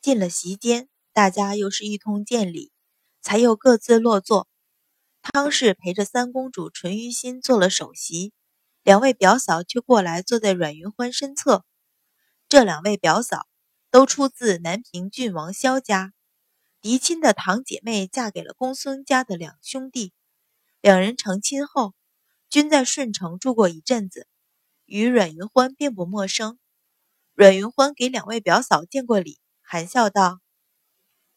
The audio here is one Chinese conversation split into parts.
进了席间，大家又是一通见礼，才又各自落座。汤氏陪着三公主淳于心做了首席，两位表嫂却过来坐在阮云欢身侧。这两位表嫂都出自南平郡王萧家，嫡亲的堂姐妹嫁给了公孙家的两兄弟。两人成亲后，均在顺城住过一阵子，与阮云欢并不陌生。阮云欢给两位表嫂见过礼，含笑道：“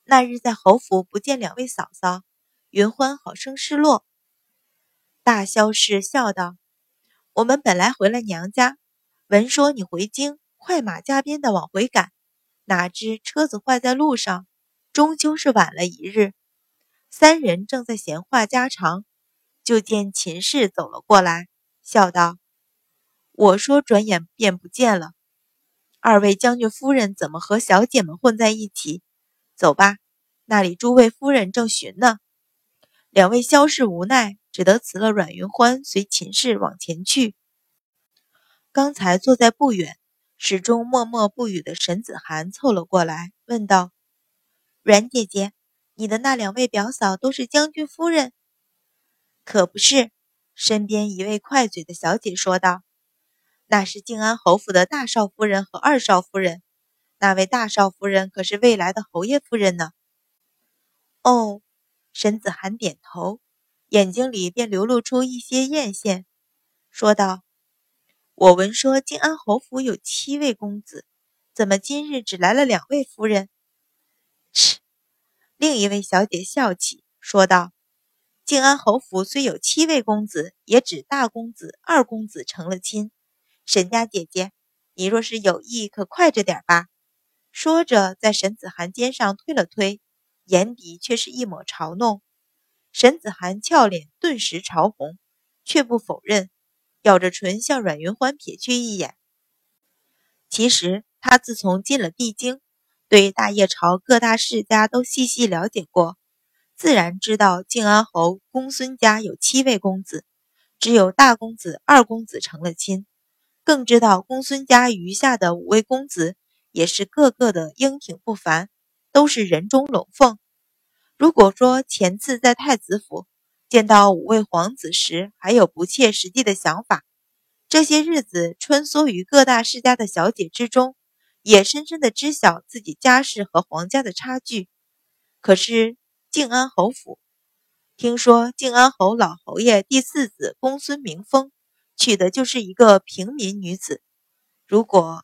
那日在侯府不见两位嫂嫂，云欢好生失落。”大萧氏笑道：“我们本来回了娘家，闻说你回京。”快马加鞭的往回赶，哪知车子坏在路上，终究是晚了一日。三人正在闲话家常，就见秦氏走了过来，笑道：“我说转眼便不见了，二位将军夫人怎么和小姐们混在一起？走吧，那里诸位夫人正寻呢。”两位萧氏无奈，只得辞了阮云欢，随秦氏往前去。刚才坐在不远。始终默默不语的沈子涵凑了过来，问道：“阮姐姐，你的那两位表嫂都是将军夫人？”“可不是。”身边一位快嘴的小姐说道：“那是靖安侯府的大少夫人和二少夫人。那位大少夫人可是未来的侯爷夫人呢。”哦，沈子涵点头，眼睛里便流露出一些艳羡，说道。我闻说靖安侯府有七位公子，怎么今日只来了两位夫人？嗤！另一位小姐笑起，说道：“靖安侯府虽有七位公子，也只大公子、二公子成了亲。沈家姐姐，你若是有意，可快着点吧。”说着，在沈子涵肩上推了推，眼底却是一抹嘲弄。沈子涵俏脸顿时潮红，却不否认。咬着唇向阮云欢瞥去一眼。其实他自从进了帝京，对大叶朝各大世家都细细了解过，自然知道靖安侯公孙家有七位公子，只有大公子、二公子成了亲，更知道公孙家余下的五位公子也是个个的英挺不凡，都是人中龙凤。如果说前次在太子府，见到五位皇子时，还有不切实际的想法。这些日子穿梭于各大世家的小姐之中，也深深的知晓自己家世和皇家的差距。可是靖安侯府，听说靖安侯老侯爷第四子公孙明峰娶的就是一个平民女子。如果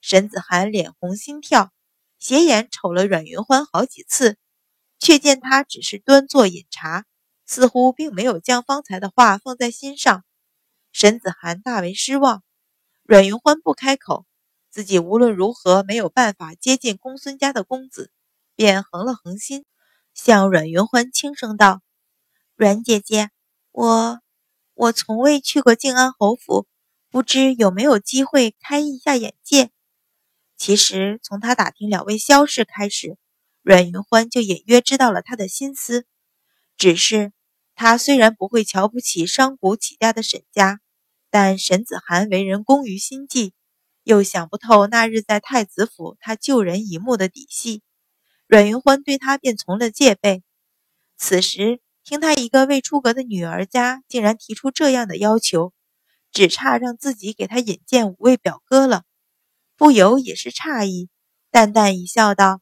沈子涵脸红心跳，斜眼瞅了阮云欢好几次，却见他只是端坐饮茶。似乎并没有将方才的话放在心上，沈子涵大为失望。阮云欢不开口，自己无论如何没有办法接近公孙家的公子，便横了横心，向阮云欢轻声道：“阮姐姐，我我从未去过靖安侯府，不知有没有机会开一下眼界。”其实从他打听两位萧氏开始，阮云欢就隐约知道了他的心思。只是，他虽然不会瞧不起商贾起家的沈家，但沈子涵为人工于心计，又想不透那日在太子府他救人一幕的底细，阮云欢对他便从了戒备。此时听他一个未出阁的女儿家竟然提出这样的要求，只差让自己给他引荐五位表哥了，不由也是诧异，淡淡一笑道：“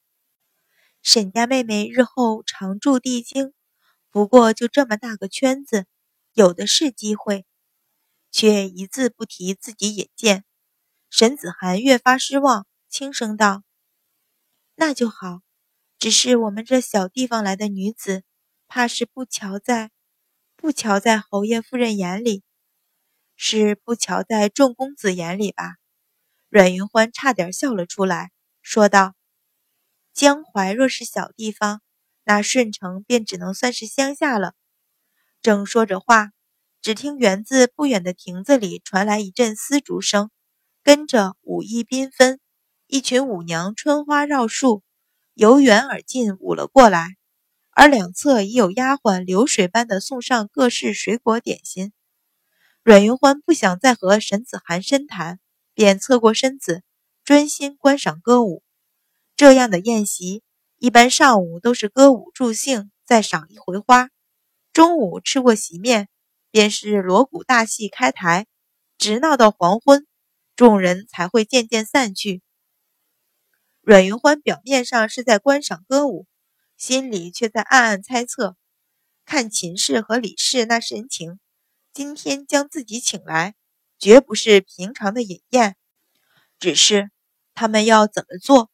沈家妹妹日后常驻帝京。”不过就这么大个圈子，有的是机会，却一字不提自己引荐。沈子涵越发失望，轻声道：“那就好，只是我们这小地方来的女子，怕是不瞧在，不瞧在侯爷夫人眼里，是不瞧在众公子眼里吧？”阮云欢差点笑了出来，说道：“江淮若是小地方。”那顺城便只能算是乡下了。正说着话，只听园子不远的亭子里传来一阵丝竹声，跟着舞衣缤纷，一群舞娘春花绕树，由远而近舞了过来。而两侧已有丫鬟流水般的送上各式水果点心。阮云欢不想再和沈子涵深谈，便侧过身子，专心观赏歌舞。这样的宴席，一般上午都是歌舞助兴，再赏一回花；中午吃过席面，便是锣鼓大戏开台，直闹到黄昏，众人才会渐渐散去。阮云欢表面上是在观赏歌舞，心里却在暗暗猜测：看秦氏和李氏那神情，今天将自己请来，绝不是平常的饮宴，只是他们要怎么做？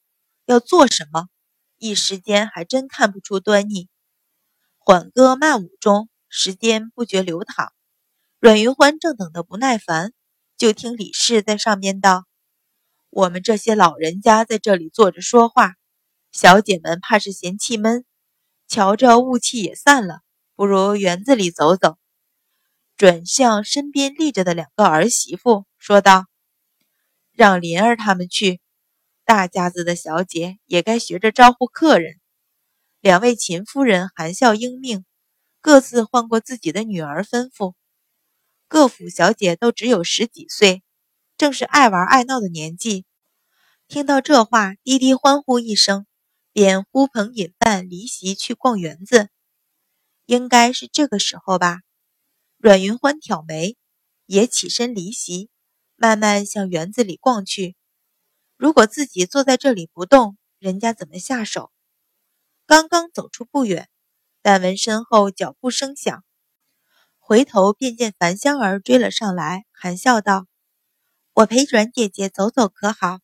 要做什么？一时间还真看不出端倪。缓歌慢舞中，时间不觉流淌。阮云欢正等得不耐烦，就听李氏在上边道：“我们这些老人家在这里坐着说话，小姐们怕是嫌气闷。瞧着雾气也散了，不如园子里走走。”转向身边立着的两个儿媳妇说道：“让莲儿他们去。”大家子的小姐也该学着招呼客人。两位秦夫人含笑应命，各自换过自己的女儿吩咐。各府小姐都只有十几岁，正是爱玩爱闹的年纪。听到这话，低低欢呼一声，便呼朋引伴离席去逛园子。应该是这个时候吧。阮云欢挑眉，也起身离席，慢慢向园子里逛去。如果自己坐在这里不动，人家怎么下手？刚刚走出不远，但闻身后脚步声响，回头便见樊香儿追了上来，含笑道：“我陪阮姐姐走走可好？”